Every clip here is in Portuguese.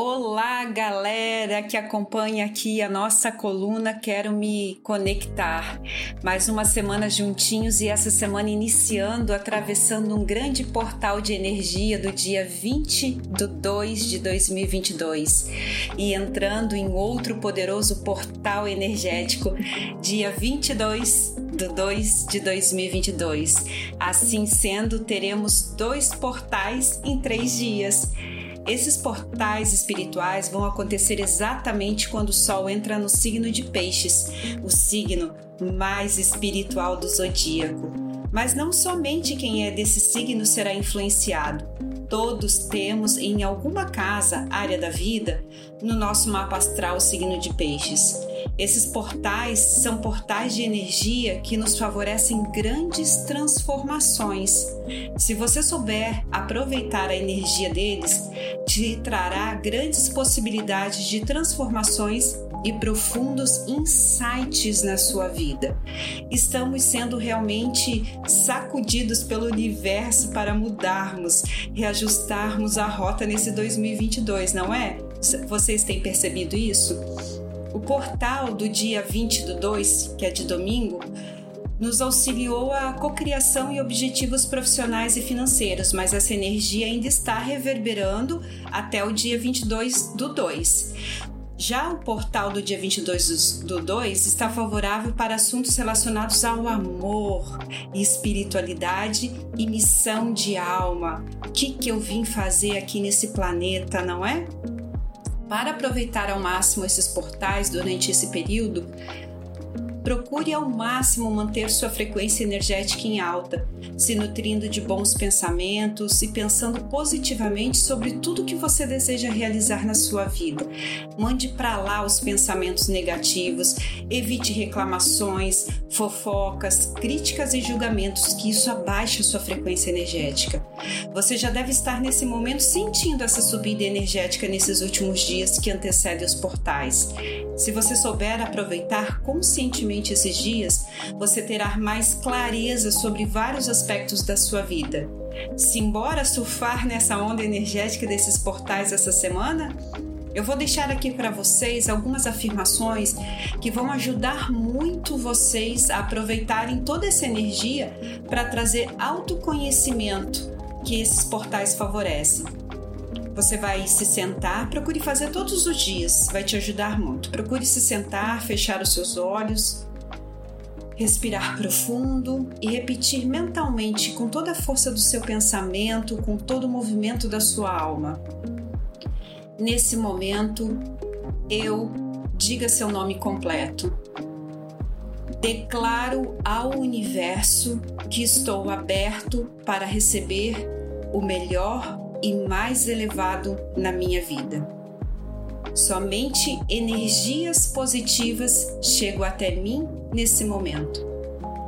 Olá, galera que acompanha aqui a nossa coluna Quero Me Conectar. Mais uma semana juntinhos e essa semana iniciando, atravessando um grande portal de energia do dia 20 de 2 de 2022 e entrando em outro poderoso portal energético, dia 22 de 2 de 2022. Assim sendo, teremos dois portais em três dias. Esses portais espirituais vão acontecer exatamente quando o Sol entra no signo de Peixes, o signo mais espiritual do zodíaco. Mas não somente quem é desse signo será influenciado. Todos temos em alguma casa, área da vida, no nosso mapa astral o signo de Peixes. Esses portais são portais de energia que nos favorecem grandes transformações. Se você souber aproveitar a energia deles, te trará grandes possibilidades de transformações e profundos insights na sua vida. Estamos sendo realmente sacudidos pelo universo para mudarmos, reajustarmos a rota nesse 2022, não é? Vocês têm percebido isso? O portal do dia 20 do 2, que é de domingo, nos auxiliou a cocriação e objetivos profissionais e financeiros, mas essa energia ainda está reverberando até o dia 22 do 2. Já o portal do dia 22 do 2 está favorável para assuntos relacionados ao amor, espiritualidade e missão de alma. O que, que eu vim fazer aqui nesse planeta, não é? Para aproveitar ao máximo esses portais durante esse período, procure ao máximo manter sua frequência energética em alta, se nutrindo de bons pensamentos e pensando positivamente sobre tudo que você deseja realizar na sua vida. Mande para lá os pensamentos negativos, evite reclamações, fofocas, críticas e julgamentos, que isso abaixa sua frequência energética. Você já deve estar nesse momento sentindo essa subida energética nesses últimos dias que antecedem os portais. Se você souber aproveitar conscientemente esses dias, você terá mais clareza sobre vários aspectos da sua vida. Simbora surfar nessa onda energética desses portais essa semana? Eu vou deixar aqui para vocês algumas afirmações que vão ajudar muito vocês a aproveitarem toda essa energia para trazer autoconhecimento que esses portais favorecem. Você vai se sentar, procure fazer todos os dias, vai te ajudar muito. Procure se sentar, fechar os seus olhos, respirar profundo e repetir mentalmente com toda a força do seu pensamento, com todo o movimento da sua alma. Nesse momento, eu diga seu nome completo. Declaro ao universo que estou aberto para receber o melhor e mais elevado na minha vida. Somente energias positivas chegam até mim nesse momento,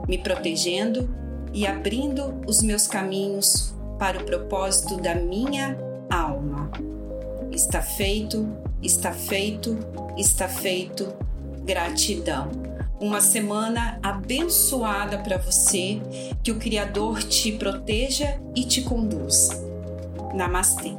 me protegendo e abrindo os meus caminhos para o propósito da minha alma. Está feito, está feito, está feito. Gratidão. Uma semana abençoada para você, que o Criador te proteja e te conduza. Namastê.